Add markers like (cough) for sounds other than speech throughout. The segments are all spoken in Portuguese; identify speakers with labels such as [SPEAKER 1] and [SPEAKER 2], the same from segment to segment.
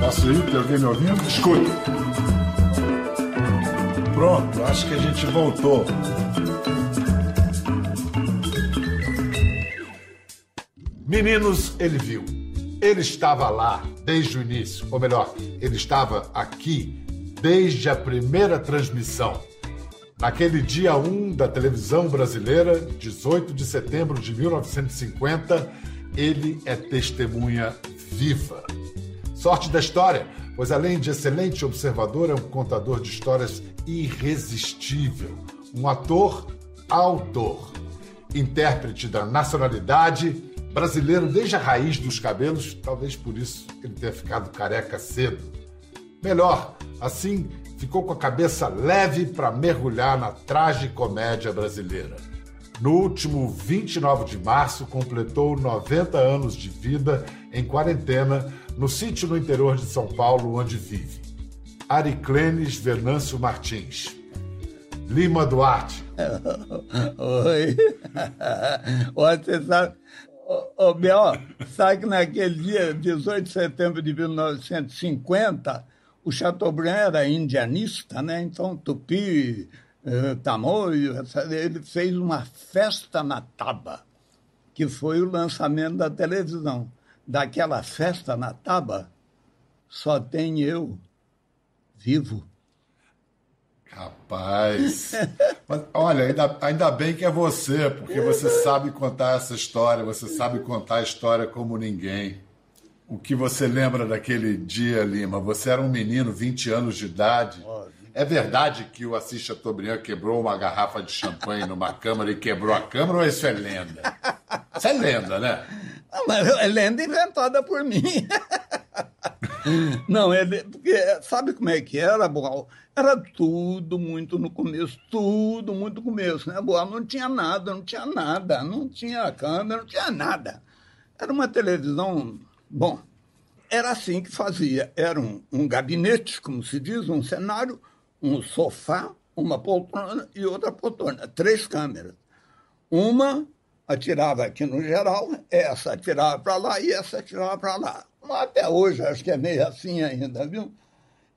[SPEAKER 1] Posso ir? Tem alguém me ouvindo? Escuta. Pronto, acho que a gente voltou. Meninos, ele viu. Ele estava lá desde o início, ou melhor, ele estava aqui desde a primeira transmissão. Naquele dia 1 da televisão brasileira, 18 de setembro de 1950, ele é testemunha viva. Sorte da história, pois além de excelente observador, é um contador de histórias irresistível, um ator autor, intérprete da nacionalidade brasileiro desde a raiz dos cabelos, talvez por isso ele tenha ficado careca cedo. Melhor, assim ficou com a cabeça leve para mergulhar na tragicomédia brasileira. No último 29 de março, completou 90 anos de vida em quarentena no sítio no interior de São Paulo, onde vive. Ariclenes Venâncio Martins. Lima Duarte. (laughs)
[SPEAKER 2] Oi. (laughs) Você sabe, ô, ô sabe que naquele dia, 18 de setembro de 1950, o Chateaubriand era indianista, né? Então, Tupi, eh, Tamoio, ele fez uma festa na Taba, que foi o lançamento da televisão. Daquela festa na Taba, só tem eu vivo.
[SPEAKER 1] Rapaz, (laughs) mas, olha, ainda, ainda bem que é você, porque você sabe contar essa história, você sabe contar a história como ninguém. O que você lembra daquele dia, Lima? Você era um menino, 20 anos de idade. É verdade que o Assis Chateaubriand quebrou uma garrafa de champanhe numa câmara e quebrou a câmara ou isso é lenda? Isso é lenda, né?
[SPEAKER 2] Ah, mas é lenda inventada por mim. Não, ele, porque sabe como é que era, Boal? Era tudo muito no começo, tudo muito no começo, né, Boal? Não tinha nada, não tinha nada, não tinha câmera, não tinha nada. Era uma televisão Bom, era assim que fazia. Era um, um gabinete, como se diz, um cenário, um sofá, uma poltrona e outra poltrona. Três câmeras. Uma atirava aqui no geral, essa atirava para lá e essa atirava para lá. Até hoje acho que é meio assim ainda, viu?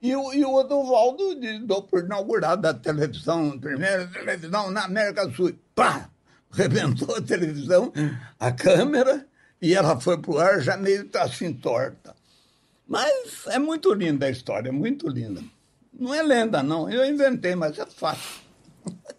[SPEAKER 2] E o, e o Odovaldo do por inaugurado da televisão, primeira televisão na América do Sul. Pá! Rebentou a televisão, a câmera e ela foi para o ar já meio assim torta. Mas é muito linda a história, muito linda. Não é lenda, não. Eu inventei, mas é fácil.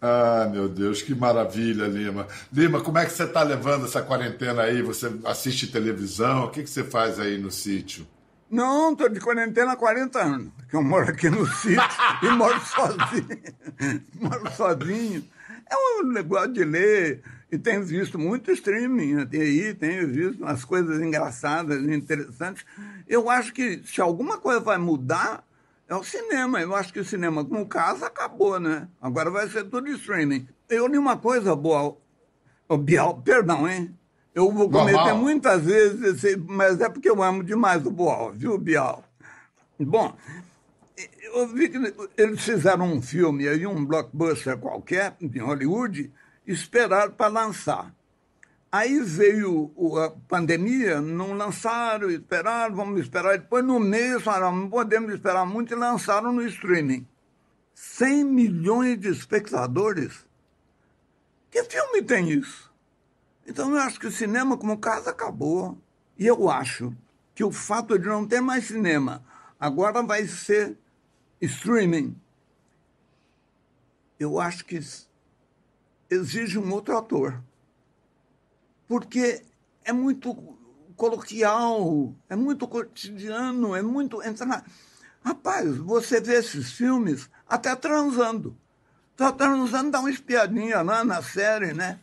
[SPEAKER 1] Ah, meu Deus, que maravilha, Lima. Lima, como é que você está levando essa quarentena aí? Você assiste televisão? O que, que você faz aí no sítio?
[SPEAKER 2] Não, estou de quarentena há 40 anos, porque eu moro aqui no sítio (laughs) e moro sozinho. (laughs) moro sozinho. É um negócio de ler, e tenho visto muito streaming aí, tenho visto umas coisas engraçadas, interessantes. Eu acho que se alguma coisa vai mudar, é o cinema. Eu acho que o cinema, como casa, acabou, né? Agora vai ser tudo streaming. Eu li uma coisa boa, o Bial, perdão, hein? Eu vou cometer Normal. muitas vezes, mas é porque eu amo demais o Boal, viu, Bial? Bom, eu vi que eles fizeram um filme aí, um blockbuster qualquer, em Hollywood, esperaram para lançar. Aí veio a pandemia, não lançaram, esperaram, vamos esperar. Depois, no mês, falaram, não podemos esperar muito, e lançaram no streaming. 100 milhões de espectadores. Que filme tem isso? Então, eu acho que o cinema, como casa, acabou. E eu acho que o fato de não ter mais cinema agora vai ser streaming. Eu acho que exige um outro ator. Porque é muito coloquial, é muito cotidiano, é muito. Entra Rapaz, você vê esses filmes até transando. Tá transando, dá uma espiadinha lá na série, né?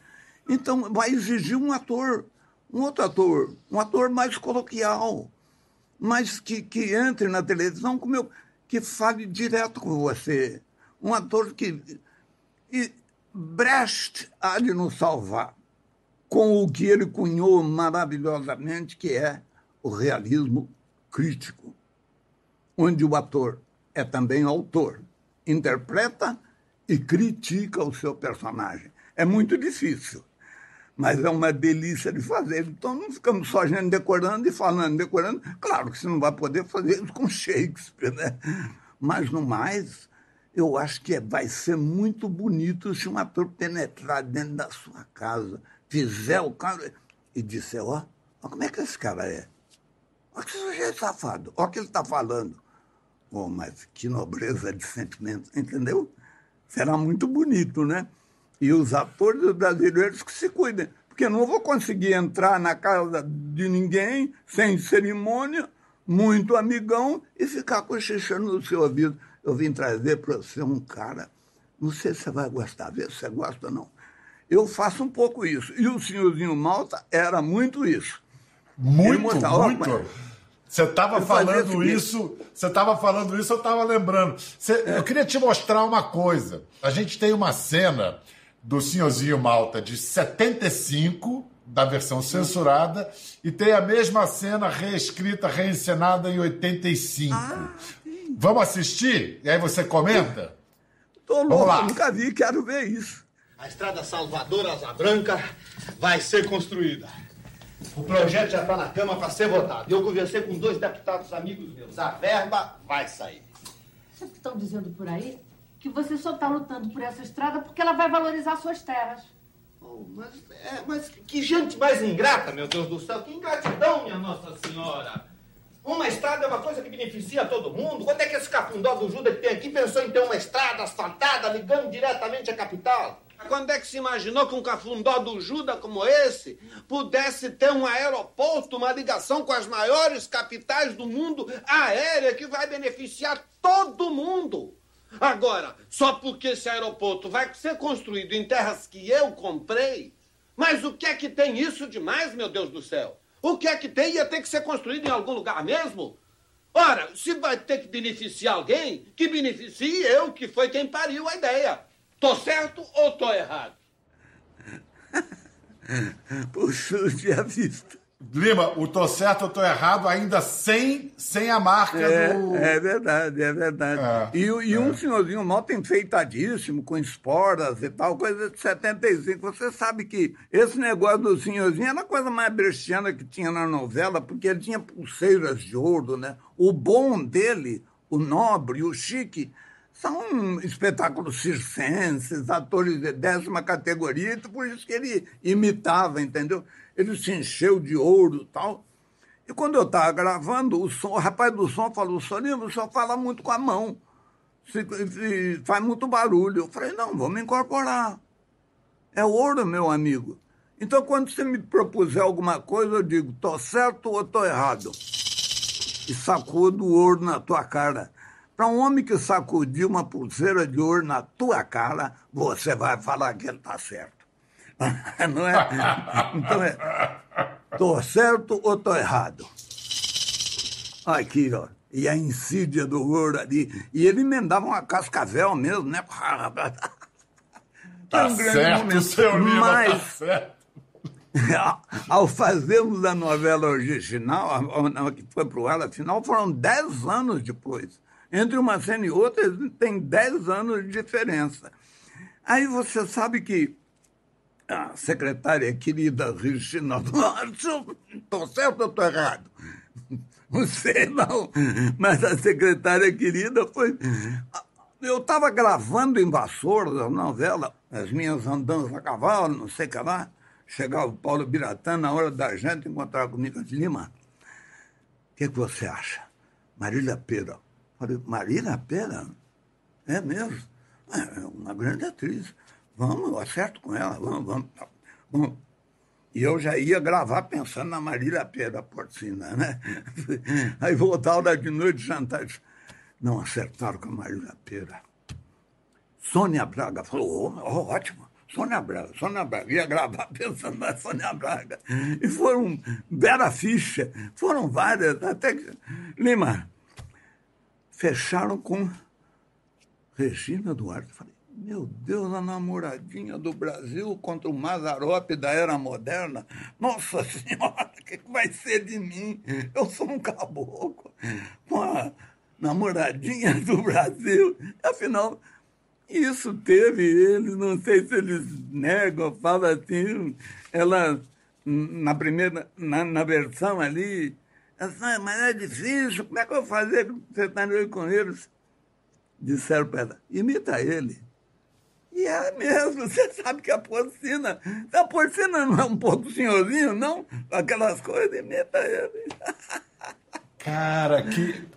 [SPEAKER 2] Então vai exigir um ator, um outro ator, um ator mais coloquial, mas que, que entre na televisão como eu, que fale direto com você. Um ator que. E, Brecht há de nos salvar com o que ele cunhou maravilhosamente, que é o realismo crítico, onde o ator é também autor, interpreta e critica o seu personagem. É muito difícil, mas é uma delícia de fazer. Então não ficamos só gente decorando e falando, decorando. Claro que você não vai poder fazer isso com Shakespeare, né? Mas no mais, eu acho que vai ser muito bonito se um ator penetrar dentro da sua casa, fizer o cara e disser, ó, oh, como é que esse cara é? Olha que sujeito safado, olha o que ele está falando. Oh, mas que nobreza de sentimento, entendeu? Será muito bonito, né? E os atores brasileiros que se cuidem, porque não vou conseguir entrar na casa de ninguém sem cerimônia, muito amigão, e ficar cochichando no seu ouvido. Eu vim trazer para você um cara, não sei se você vai gostar, ver se você gosta ou não. Eu faço um pouco isso. E o senhorzinho Malta era muito isso.
[SPEAKER 1] Muito, muito. Você estava falando isso, você estava falando isso, eu estava lembrando. Você, é. Eu queria te mostrar uma coisa. A gente tem uma cena do Senhorzinho Malta de 75, da versão censurada, e tem a mesma cena reescrita, reencenada em 85. Ah, Vamos assistir? E aí você comenta?
[SPEAKER 2] Tô louco, nunca vi, quero ver isso.
[SPEAKER 3] A estrada Salvador Asa Branca vai ser construída. O projeto já está na Câmara para ser votado. Eu conversei com dois deputados amigos meus. A verba vai sair.
[SPEAKER 4] Vocês estão dizendo por aí que você só está lutando por essa estrada porque ela vai valorizar suas terras.
[SPEAKER 3] Oh, mas, é, mas que gente mais ingrata, meu Deus do céu. Que ingratidão, minha Nossa Senhora. Uma estrada é uma coisa que beneficia todo mundo. Quando é que esse cafundó do Judas que tem aqui pensou em ter uma estrada asfaltada ligando diretamente à capital? Quando é que se imaginou que um cafundó do Judas como esse pudesse ter um aeroporto, uma ligação com as maiores capitais do mundo aérea que vai beneficiar todo mundo? Agora, só porque esse aeroporto vai ser construído em terras que eu comprei, mas o que é que tem isso demais, meu Deus do céu? O que é que tem? Ia ter que ser construído em algum lugar mesmo? Ora, se vai ter que beneficiar alguém, que beneficie eu, que foi quem pariu a ideia. Tô certo ou tô errado? (laughs)
[SPEAKER 2] Puxa, eu tinha visto.
[SPEAKER 1] Lima, o tô certo ou tô errado ainda sem, sem a marca
[SPEAKER 2] é,
[SPEAKER 1] do.
[SPEAKER 2] É verdade, é verdade. É, e, e é. um senhorzinho mal enfeitadíssimo, com esporas e tal, coisa de 75. Você sabe que esse negócio do senhorzinho era a coisa mais brechiana que tinha na novela, porque ele tinha pulseiras de ouro, né? O bom dele, o nobre, o chique, são espetáculos circenses, atores de décima categoria, por isso que ele imitava, entendeu? Ele se encheu de ouro tal. E quando eu estava gravando, o, som, o rapaz do som falou, Solinho, o senhor fala muito com a mão, se, se, faz muito barulho. Eu falei, não, vamos incorporar. É ouro, meu amigo. Então, quando você me propuser alguma coisa, eu digo, tô certo ou tô errado? E sacudo o ouro na tua cara. Para um homem que sacudiu uma pulseira de ouro na tua cara, você vai falar que ele está certo. (laughs) Não é? Então é. Tô certo ou tô errado? Aqui, ó. E a insídia do ouro ali. E ele emendava uma cascavel mesmo, né? (laughs)
[SPEAKER 1] Tá um certo, momento. seu Lima, tá Mas, tá certo. (laughs)
[SPEAKER 2] Ao fazermos a novela original, que foi para o ar, afinal, foram dez anos depois. Entre uma cena e outra, tem dez anos de diferença. Aí você sabe que a secretária querida Regina, estou certo ou estou errado? Não sei, não. Mas a secretária querida foi. Eu estava gravando em Vassouras a novela, as minhas andanças a cavalo, não sei o que lá. Chegava o Paulo Biratã na hora da gente encontrar comigo. Eu disse, Lima, o que, que você acha? Marília Pera. Falei, Marília Pera? É mesmo? É uma grande atriz. Vamos, eu acerto com ela, vamos, vamos. vamos. E eu já ia gravar pensando na Marília Pera Porcina, né? (laughs) Aí voltava de noite jantar. Não acertaram com a Marília Pera. Sônia Braga falou, oh, ótimo. Sônia Braga, Sônia Braga. Ia gravar (laughs) pensando na Sônia Braga. E foram Vera Ficha, foram várias, até que. Lima, fecharam com Regina Duarte. Falei, meu Deus, a namoradinha do Brasil contra o Mazarope da era moderna. Nossa Senhora, o que vai ser de mim? Eu sou um caboclo com a namoradinha do Brasil. Afinal, Isso teve, eles, não sei se eles negam, falam assim, ela, na primeira, na, na versão ali, ela mas é difícil, como é que eu vou fazer sertanejo com eles? Disseram para ela, imita ele. E é mesmo, (laughs) você sabe que a porcina, a porcina não é um pouco senhorzinho, não? Aquelas coisas, imita ele. (laughs)
[SPEAKER 1] Cara, que,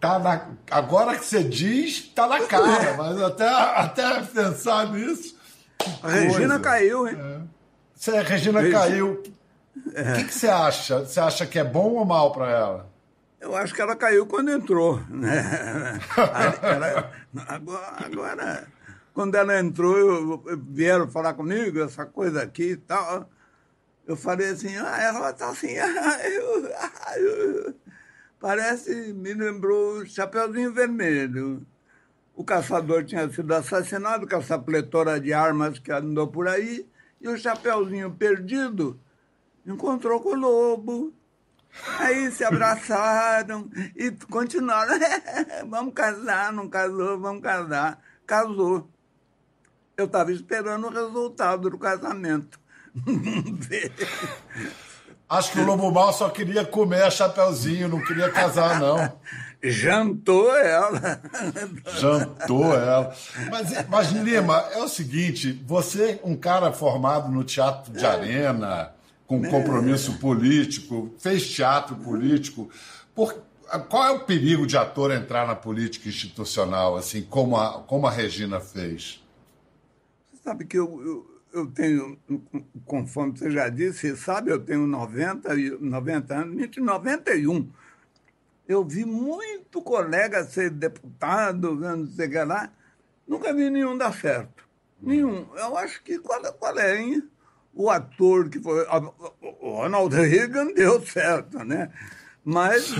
[SPEAKER 1] tá na, agora que você diz, tá na cara, (laughs) mas até, até pensar nisso.
[SPEAKER 2] A Regina caiu, hein?
[SPEAKER 1] É. Você, a Regina Regina. caiu. É. O que, que, você acha? Você acha que é bom ou mal para ela?
[SPEAKER 2] Eu acho que ela caiu quando entrou. Né? ela, agora, agora, quando ela entrou, eu, vieram falar comigo, essa coisa aqui e tal. Eu falei assim, ah, ela tá assim, (laughs) ah, eu, ah, eu, Parece, me lembrou Chapeuzinho Vermelho. O caçador tinha sido assassinado com essa pletora de armas que andou por aí, e o Chapeuzinho perdido encontrou com o lobo. Aí se abraçaram e continuaram. (laughs) vamos casar, não casou, vamos casar. Casou. Eu estava esperando o resultado do casamento. (laughs)
[SPEAKER 1] Acho que o Lobo Mal só queria comer a Chapeuzinho, não queria casar, não. (laughs)
[SPEAKER 2] Jantou ela.
[SPEAKER 1] Jantou ela. Mas, mas, Lima, é o seguinte: você, um cara formado no teatro de arena, com compromisso político, fez teatro político, por, qual é o perigo de ator entrar na política institucional, assim, como a, como a Regina fez?
[SPEAKER 2] Você sabe que eu, eu eu tenho, conforme você já disse, sabe, eu tenho 90, 90 anos, 91. Eu vi muito colega ser deputado, não sei o que lá, nunca vi nenhum dar certo. Nenhum. Eu acho que qual, qual é, hein? O ator que foi. O Ronald Reagan deu certo, né? Mas.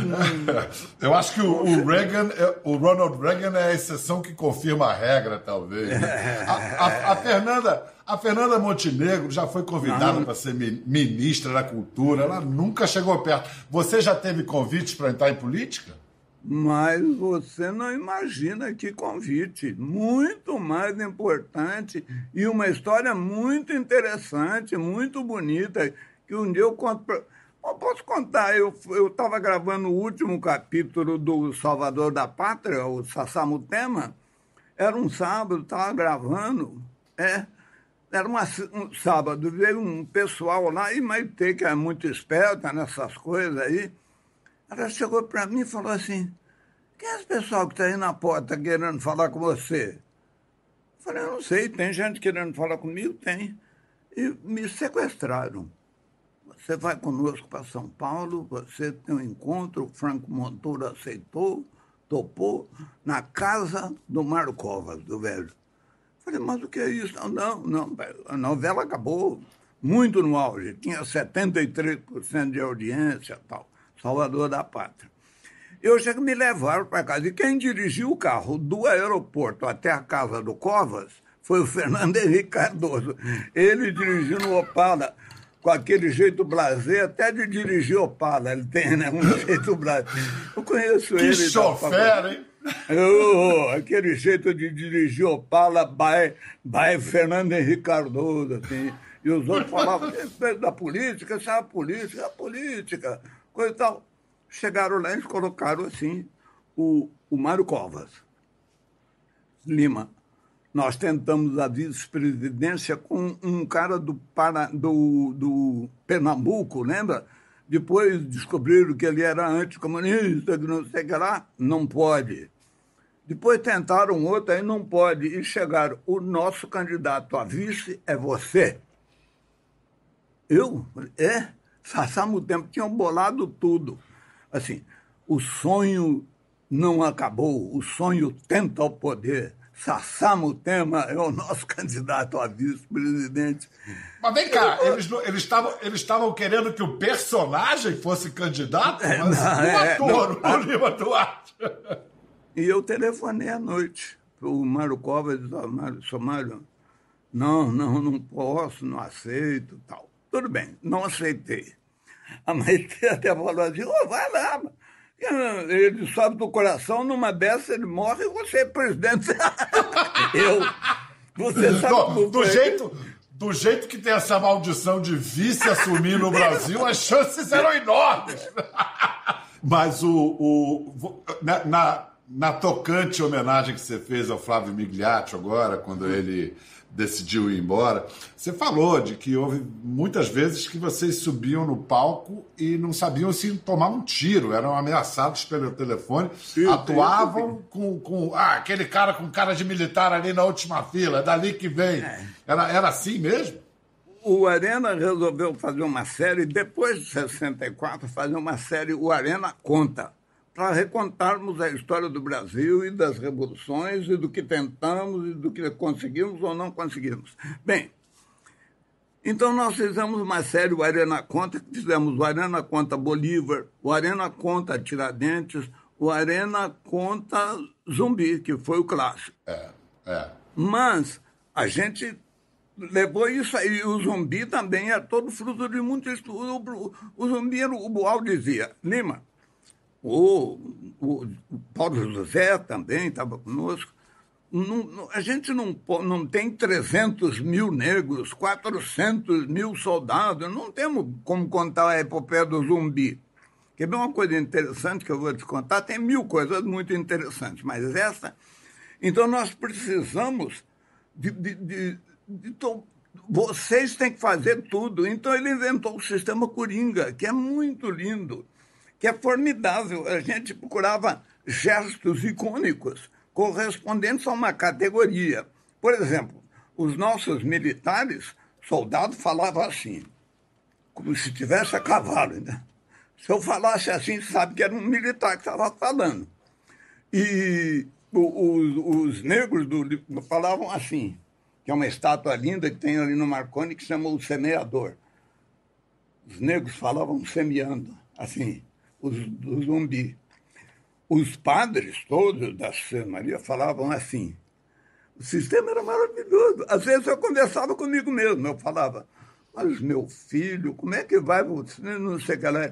[SPEAKER 2] (laughs)
[SPEAKER 1] Eu acho que o, o, Reagan, é, o Ronald Reagan é a exceção que confirma a regra, talvez. Né? A, a, a, Fernanda, a Fernanda Montenegro já foi convidada para ser ministra da Cultura, ela nunca chegou perto. Você já teve convites para entrar em política?
[SPEAKER 2] Mas você não imagina que convite. Muito mais importante e uma história muito interessante, muito bonita, que um dia eu conto para eu posso contar, eu estava gravando o último capítulo do Salvador da Pátria, o Sassamutema. Era um sábado, estava gravando. É, era uma, um sábado, veio um pessoal lá, e Maite, que é muito esperta nessas coisas aí, ela chegou para mim e falou assim, quem é esse pessoal que está aí na porta querendo falar com você? Eu falei, eu não sei, tem gente querendo falar comigo? Tem. E me sequestraram. Você vai conosco para São Paulo, você tem um encontro, o Franco Montoro aceitou, topou, na casa do Mário Covas, do velho. Falei, mas o que é isso? Não, não, não, a novela acabou muito no auge, tinha 73% de audiência tal, Salvador da Pátria. Eu chego me levaram para casa. E quem dirigiu o carro do aeroporto até a casa do Covas foi o Fernando Henrique Cardoso. Ele dirigiu no Opala com aquele jeito blazer, até de dirigir Opala, ele tem, né? Um (laughs) jeito blazer. Eu conheço
[SPEAKER 1] que
[SPEAKER 2] ele.
[SPEAKER 1] Que chofer, hein?
[SPEAKER 2] Oh, aquele jeito de dirigir Opala by, by Fernando Henrique Cardoso, assim. E os outros falavam da política, isso é a política, é a política, coisa e tal. Chegaram lá e colocaram assim o, o Mário Covas. Lima, nós tentamos a vice-presidência com um cara do, para, do, do Pernambuco, lembra? Depois descobriram que ele era anticomunista, que não sei o que lá. Não pode. Depois tentaram outro, aí não pode. E chegaram, o nosso candidato a vice é você. Eu? É? Passamos o tempo, tinham bolado tudo. Assim, o sonho não acabou, o sonho tenta o poder. Sassamo Tema é o nosso (laughs) candidato a vice-presidente.
[SPEAKER 1] Mas vem cá, eles estavam eles estavam querendo que o personagem fosse candidato, é, mas não, o é, ator, não, o Lima Duarte.
[SPEAKER 2] E eu telefonei à noite para o Mário Covas e disse, Mário, Mário, não, não, não posso, não aceito, tal. Tudo bem, não aceitei. A Maite (laughs) até falou assim, oh, vai lá, Ele sobe do coração, numa dessa ele morre e você é presidente. (laughs) Eu. Você sabe
[SPEAKER 1] do, do jeito, do jeito que tem essa maldição de vice assumir no Brasil, as chances eram enormes. (laughs) Mas o, o na, na, na, tocante homenagem que você fez ao Flávio Migliaccio agora, quando ele decidiu ir embora, você falou de que houve muitas vezes que vocês subiam no palco e não sabiam se tomar um tiro, eram ameaçados pelo telefone, sim, atuavam com, com ah, aquele cara com cara de militar ali na última fila, é dali que vem. É. Era, era assim mesmo?
[SPEAKER 2] O Arena resolveu fazer uma série, depois de 64, fazer uma série O Arena Conta para recontarmos a história do Brasil e das revoluções e do que tentamos e do que conseguimos ou não conseguimos. Bem, então nós fizemos uma série, o Arena Conta, fizemos o Arena Conta Bolívar, o Arena Conta Tiradentes, o Arena Conta Zumbi, que foi o clássico.
[SPEAKER 1] É, é.
[SPEAKER 2] Mas a gente levou isso aí. O zumbi também é todo fruto de muito estudo. O, zumbi, o Boal dizia, Lima, o, o, Paulo José também estava conosco. Não, a gente não, não tem 300 mil negros, 400 mil soldados, não temos como contar a epopeia do zumbi. Quer ver uma coisa interessante que eu vou te contar? Tem mil coisas muito interessantes, mas essa. Então, nós precisamos de. de, de, de vocês têm que fazer tudo. Então, ele inventou o sistema Coringa, que é muito lindo que é formidável. A gente procurava gestos icônicos correspondentes a uma categoria. Por exemplo, os nossos militares, soldados falavam assim, como se tivesse a cavalo. Né? Se eu falasse assim, sabe que era um militar que estava falando. E os, os negros do, falavam assim, que é uma estátua linda que tem ali no Marconi que chama o semeador. Os negros falavam semeando, assim os, do zumbi. Os padres todos da Santa Maria falavam assim. O sistema era maravilhoso. Às vezes eu conversava comigo mesmo, eu falava, mas meu filho, como é que vai você? Não sei o que lá.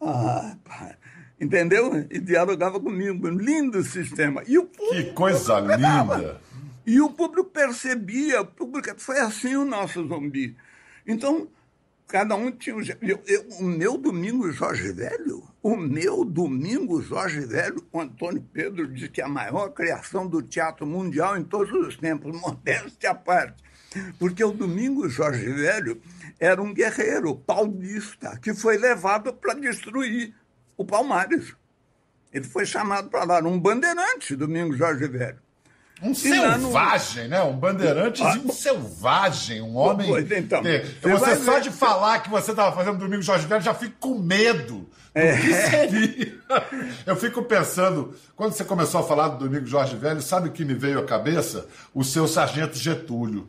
[SPEAKER 2] Ah, pai. Entendeu? E dialogava comigo. Lindo sistema. E o
[SPEAKER 1] que coisa linda!
[SPEAKER 2] E o público percebia, o público, foi assim o nosso zumbi. Então, Cada um tinha um. Eu, eu, o meu domingo Jorge Velho, o meu domingo Jorge Velho, o Antônio Pedro disse que é a maior criação do teatro mundial em todos os tempos, (laughs) modéstia à parte. Porque o domingo Jorge Velho era um guerreiro paulista que foi levado para destruir o Palmares. Ele foi chamado para lá, um bandeirante, domingo Jorge Velho.
[SPEAKER 1] Um selvagem, né? Um bandeirantezinho ah, selvagem, um homem. Pois, então, você, só ver... de falar que você estava fazendo Domingo Jorge Velho, já fico com medo. É. que seria? (laughs) Eu fico pensando, quando você começou a falar do Domingo Jorge Velho, sabe o que me veio à cabeça? O seu sargento Getúlio.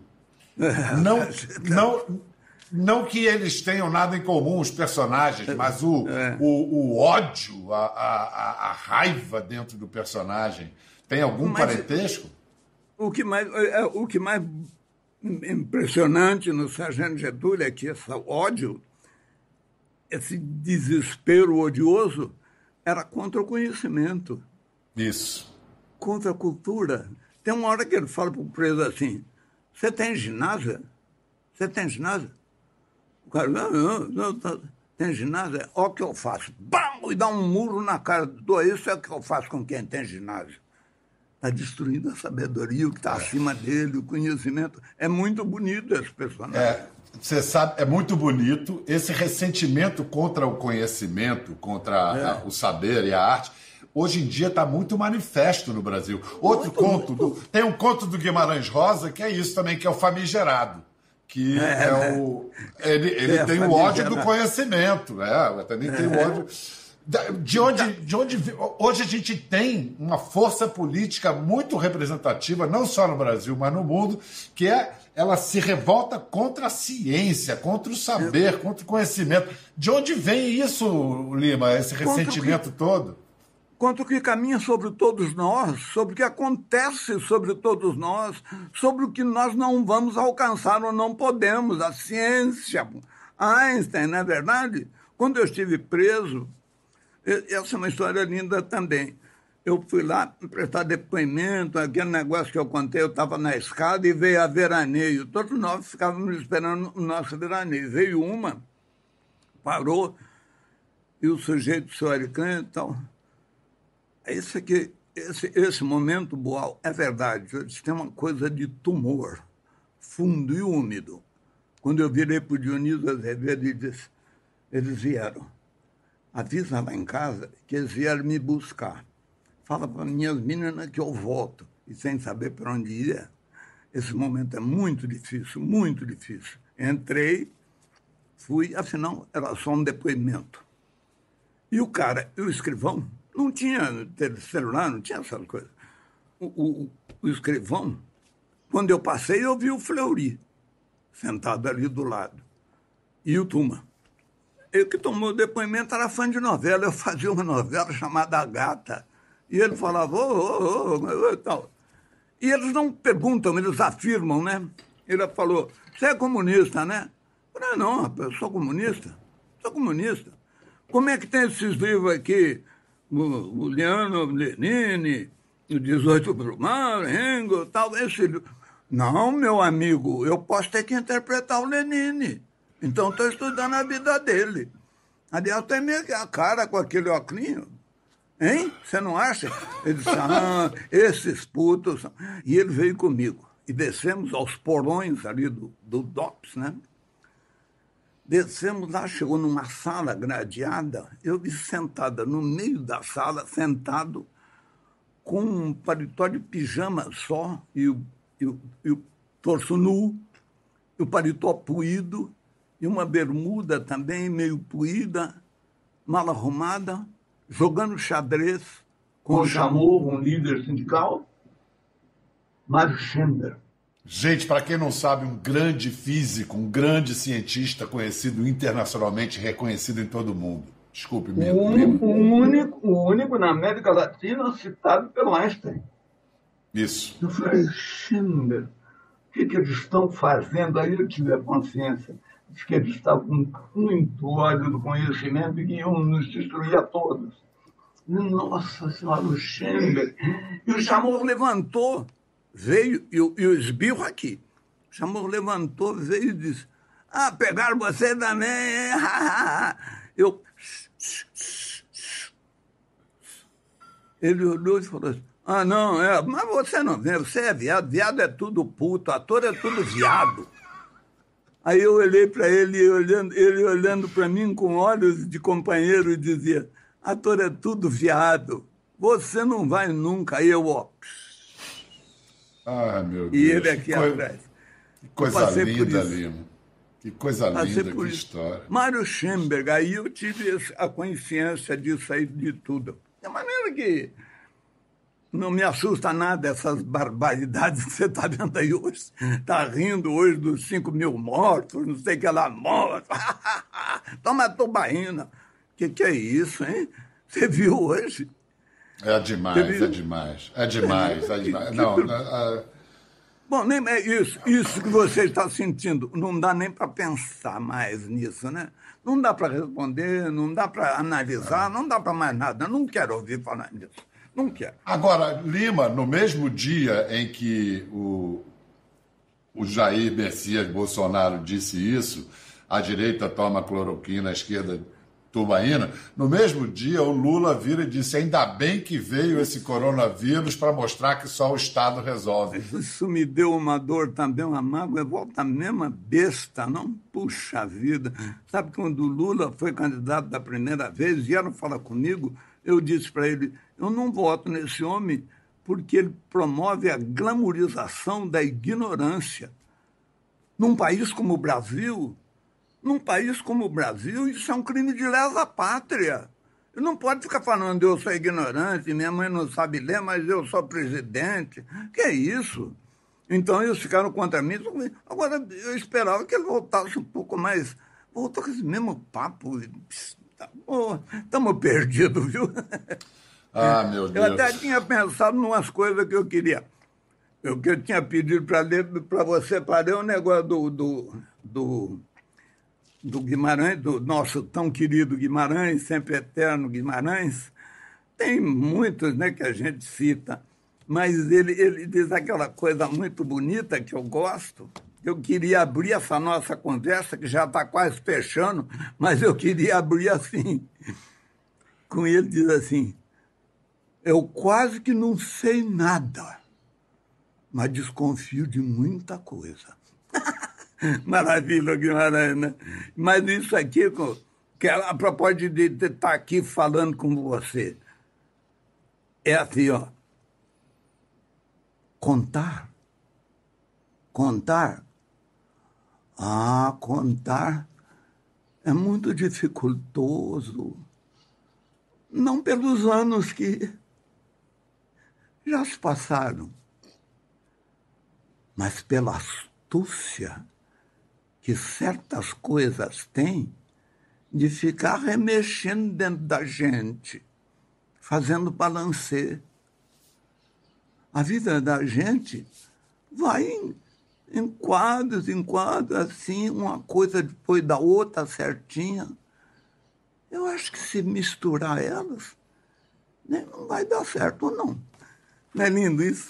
[SPEAKER 1] (laughs) Não, não, não que eles tenham nada em comum, os personagens, mas o, (laughs) é. o, o, ódio, a, a, a, raiva dentro do personagem. Tem algum mas, parentesco?
[SPEAKER 2] O que mais, é, é, o que mais impressionante no Sargento Getúlio é que esse ódio, esse desespero odioso, era contra o conhecimento.
[SPEAKER 1] Isso.
[SPEAKER 2] Contra a cultura. Tem uma hora que ele fala para o preso assim: Você tem ginásio? Você tem ginásio? O cara, não, não, não, tá, tem ginásio? Olha o que eu faço. Bam! E dá um muro na cara do. Isso é o que eu faço com quem tem ginásio está destruindo a sabedoria, o que está é. acima dele, o conhecimento. É muito bonito esse personagem.
[SPEAKER 1] É, você sabe, é muito bonito. Esse ressentimento contra o conhecimento, contra é. a, o saber e a arte, hoje em dia está muito manifesto no Brasil. Outro muito, conto, muito. Do, tem um conto do Guimarães Rosa que é isso também, que é o famigerado. Que é, é o. Ele, ele é tem o ódio do conhecimento, né? Também tem o é. ódio. De onde, de onde hoje a gente tem uma força política muito representativa, não só no Brasil, mas no mundo, que é ela se revolta contra a ciência, contra o saber, contra o conhecimento. De onde vem isso, Lima, esse ressentimento que, todo?
[SPEAKER 2] Contra o que caminha sobre todos nós, sobre o que acontece sobre todos nós, sobre o que nós não vamos alcançar ou não podemos, a ciência. Einstein, não é verdade? Quando eu estive preso, Essa é uma história linda também. Eu fui lá prestar depoimento, aquele negócio que eu contei, eu estava na escada e veio a veraneio. Todos nós ficávamos esperando o nosso veraneio. Veio uma, parou, e o sujeito se e tal. Esse aqui, esse, esse momento, Boal, é verdade. Eles têm uma coisa de tumor, fundo e úmido. Quando eu virei para o Dionísio Azevedo e disse, eles vieram. Avisa lá em casa que eles vieram me buscar. Fala para minhas meninas que eu volto. E sem saber para onde ia. Esse momento é muito difícil, muito difícil. Entrei, fui, afinal, era só um depoimento. E o cara, o escrivão, não tinha celular, não tinha essas coisas. O, o, o escrivão, quando eu passei, eu vi o Fleury sentado ali do lado. E o Tuma. Ele que tomou o depoimento era fã de novela. Eu fazia uma novela chamada A Gata. E ele falava, ô, ô, ô, tal. E eles não perguntam, eles afirmam, né? Ele falou, você é comunista, né? Eu falei, não, rapaz, eu sou comunista. Sou comunista. Como é que tem esses livros aqui? O, Liano Lenine, o 18 Brumário, Engel, tal, esse livro. Não, meu amigo, eu posso ter que interpretar o Lenine. Então estou estudando a vida dele. Aliás, tem meio que a cara com aquele óculos. Hein? Você não acha? Ele disse, ah, esses putos. E ele veio comigo. E descemos aos porões ali do, do DOPS, né? Descemos lá, chegou numa sala gradeada. Eu vi sentada no meio da sala, sentado, com um paletó de pijama só e o e o, e o torso nu, e o paletó puído, e uma bermuda também meio puída, mal arrumada, jogando xadrez.
[SPEAKER 5] Com o Chamou, um líder sindical, Mário Schember.
[SPEAKER 1] Gente, para quem não sabe, um grande físico, um grande cientista conhecido internacionalmente, reconhecido em todo o mundo. Desculpe, me
[SPEAKER 5] o único, o único, o único na América Latina citado pelo Einstein.
[SPEAKER 1] Isso.
[SPEAKER 5] Eu falei, Schindler, o que, que eles estão fazendo? Aí eu tive a consciência de que eles estavam muito ódio do conhecimento e que iam nos destruir a todos. Nossa Senhora, o Schindler.
[SPEAKER 2] E o Chamor levantou, veio, e o, e o esbirro aqui. O Chamor levantou, veio e disse, ah, pegaram você também, (laughs) Eu... Ele olhou e falou assim, ah, não, é, mas você não vê, você é viado, viado é tudo puto, ator é tudo viado. Aí eu olhei para ele, olhando, ele olhando para mim com olhos de companheiro e dizia, ator é tudo viado, você não vai nunca. Aí eu, ó.
[SPEAKER 1] Ah, meu Deus.
[SPEAKER 2] E ele aqui atrás.
[SPEAKER 1] Que coisa linda, Lima. Que coisa linda, que história.
[SPEAKER 2] Mário Schemberg, aí eu tive a consciência disso aí, de tudo. De maneira que não me assusta nada essas barbaridades que você está vendo aí hoje. Está rindo hoje dos 5 mil mortos, não sei o que lá, mortos. (laughs) Toma tubaína. O que, que é isso, hein? Você viu hoje?
[SPEAKER 1] É demais, é demais. É demais, é (laughs) demais. Não, a...
[SPEAKER 2] Bom, nem é isso, isso que você está sentindo, não dá nem para pensar mais nisso, né? Não dá para responder, não dá para analisar, não dá para mais nada. Eu não quero ouvir falar nisso. Não quero.
[SPEAKER 1] Agora, Lima, no mesmo dia em que o, o Jair Messias Bolsonaro disse isso, a direita toma cloroquina, a esquerda tubaína, no mesmo dia o Lula vira e disse: ainda bem que veio esse coronavírus para mostrar que só o Estado resolve.
[SPEAKER 2] Isso me deu uma dor também, uma mágoa, volta a mesma besta, não? Puxa vida. Sabe quando o Lula foi candidato da primeira vez, vieram falar comigo, eu disse para ele: eu não voto nesse homem porque ele promove a glamorização da ignorância. Num país como o Brasil, num país como o Brasil, isso é um crime de lesa pátria. Ele não pode ficar falando eu sou ignorante, minha mãe não sabe ler, mas eu sou presidente. Que é isso? Então eles ficaram contra mim. Agora eu esperava que ele voltasse um pouco mais. Voltou com esse mesmo papo. Estamos perdidos, viu? (laughs)
[SPEAKER 1] Ah, meu Deus.
[SPEAKER 2] Eu até tinha pensado em umas coisas que eu queria. Eu, que eu tinha pedido para você, para ler o negócio do, do, do, do Guimarães, do nosso tão querido Guimarães, sempre eterno Guimarães, tem muitos né, que a gente cita, mas ele, ele diz aquela coisa muito bonita que eu gosto. Eu queria abrir essa nossa conversa, que já está quase fechando, mas eu queria abrir assim. Com ele diz assim: Eu quase que não sei nada, mas desconfio de muita coisa. (laughs) Maravilha, Guimarães, né? Mas isso aqui, que a propósito de estar tá aqui falando com você, é assim, ó. Contar. Contar. Ah, contar é muito dificultoso. Não pelos anos que já se passaram, mas pela astúcia que certas coisas têm de ficar remexendo dentro da gente, fazendo balancê. A vida da gente vai em, em quadros, em quadros, assim, uma coisa depois da outra certinha. Eu acho que se misturar elas, né, não vai dar certo, não. Não é lindo isso?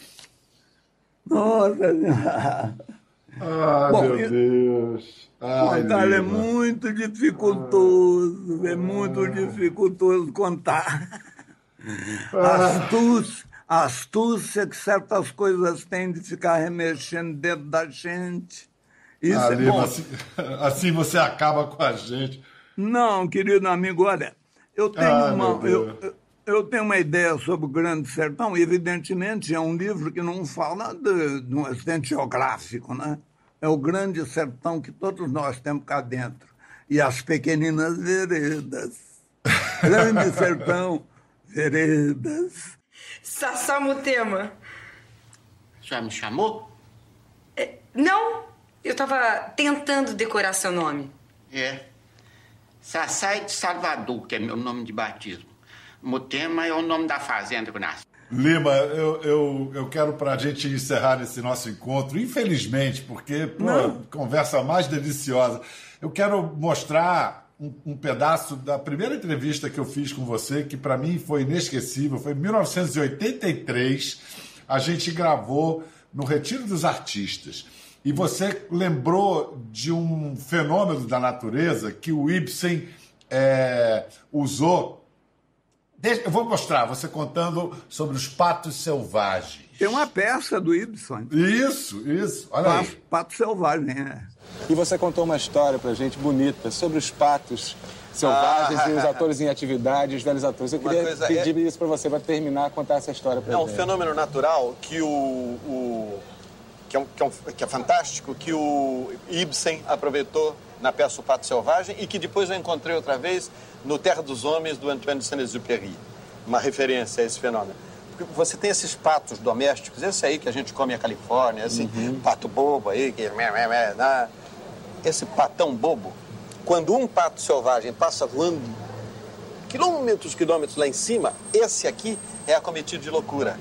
[SPEAKER 2] Nossa!
[SPEAKER 1] Ah, Bom, meu Deus.
[SPEAKER 2] Ai, contar é muito dificultoso, é muito dificultoso contar. Ah. Astúcia, astúcia que certas coisas têm de ficar remexendo dentro da gente. Isso ah, é bom.
[SPEAKER 1] Assim, (laughs) assim, você acaba com a gente.
[SPEAKER 2] Não, querido amigo, olha, eu tenho ah, uma. Eu, eu tenho uma ideia sobre o Grande Sertão, e evidentemente é um livro que não fala de, de um acidente geográfico, né? É o Grande Sertão que todos nós temos cá dentro. E as pequeninas veredas. Grande (laughs) Sertão, veredas.
[SPEAKER 6] Sassá Mutema.
[SPEAKER 7] Já me chamou?
[SPEAKER 6] É, não, eu estava tentando decorar seu nome.
[SPEAKER 7] É. Sassá de Salvador, que é meu nome de batismo. Mutema é o nome da fazenda que eu nasci.
[SPEAKER 1] Lima, eu, eu, eu quero para a gente encerrar esse nosso encontro, infelizmente, porque, pô, conversa mais deliciosa. Eu quero mostrar um, um, pedaço da primeira entrevista que eu fiz com você, que para mim foi inesquecível. Foi em 1983. A gente gravou no Retiro dos Artistas. E você lembrou de um fenômeno da natureza que o Ibsen é, usou eu vou mostrar, você contando sobre os patos selvagens.
[SPEAKER 2] Tem uma peça do Ibsen.
[SPEAKER 1] Isso, isso. Olha Pato, aí.
[SPEAKER 2] Pato selvagem, é.
[SPEAKER 8] E você contou uma história pra gente bonita sobre os patos selvagens ah, e os atores em atividade, os velhos atores. Eu queria pedir é... isso para você, para terminar, contar essa história para
[SPEAKER 3] É um fenômeno natural que o, o que, é um, que, é um, que é fantástico, que o Ibsen aproveitou na peça O Pato Selvagem e que depois eu encontrei outra vez no Terra dos Homens, do Antoine de Saint-Exupéry. Uma referência a esse fenômeno. Porque você tem esses patos domésticos, esse aí que a gente come na Califórnia, esse uhum. pato bobo aí, que... Né? Esse patão bobo, quando um pato selvagem passa voando quilômetros, quilômetros lá em cima, esse aqui é acometido de loucura.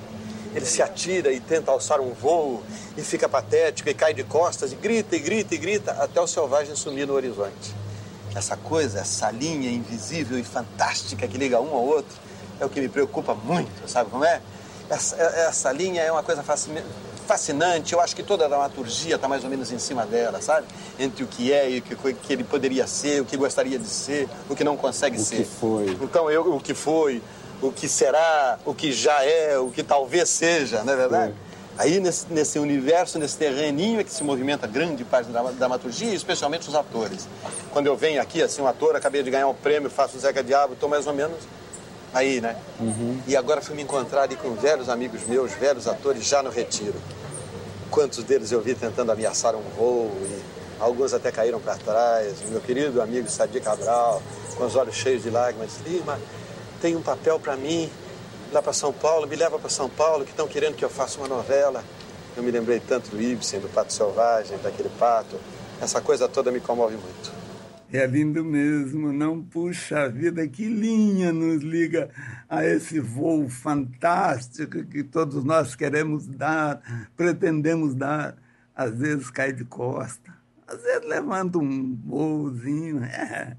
[SPEAKER 3] Ele se atira e tenta alçar um voo e fica patético e cai de costas e grita e grita e grita até o selvagem sumir no horizonte. Essa coisa, essa linha invisível e fantástica que liga um ao outro, é o que me preocupa muito, sabe como é? Essa, essa linha é uma coisa fascinante, eu acho que toda a dramaturgia está mais ou menos em cima dela, sabe? Entre o que é e o que, que ele poderia ser, o que gostaria de ser, o que não consegue
[SPEAKER 8] o
[SPEAKER 3] ser.
[SPEAKER 8] O que foi.
[SPEAKER 3] Então, eu, o que foi, o que será, o que já é, o que talvez seja, não é verdade? É. Aí, nesse, nesse, universo, nesse terreninho é que se movimenta grande parte da dramaturgia, especialmente os atores. Quando eu venho aqui, assim, um ator, acabei de ganhar um prêmio, faço o Zeca Diabo, estou mais ou menos aí, né? Uhum. E agora fui me encontrar ali com velhos amigos meus, velhos atores, já no retiro. Quantos deles eu vi tentando ameaçar um voo e alguns até caíram para trás. Meu querido amigo Sadi Cabral, com os olhos cheios de lágrimas, Lima, tem um papel para mim lá para São Paulo, me leva para São Paulo, que estão querendo que eu faça uma novela. Eu me lembrei tanto do Ibsen, do Pato Selvagem, daquele pato. Essa coisa toda me comove muito.
[SPEAKER 2] É lindo mesmo, não puxa a vida, que linha nos liga a esse voo fantástico que todos nós queremos dar, pretendemos dar, às vezes cai de costa, Às vezes levanta um voozinho. É.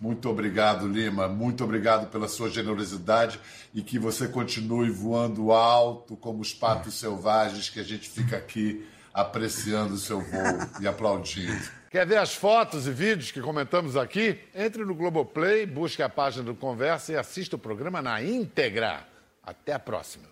[SPEAKER 1] Muito obrigado, Lima. Muito obrigado pela sua generosidade e que você continue voando alto como os patos selvagens que a gente fica aqui apreciando o seu voo e aplaudindo. Quer ver as fotos e vídeos que comentamos aqui? Entre no Globoplay, busque a página do Conversa e assista o programa na íntegra. Até a próxima.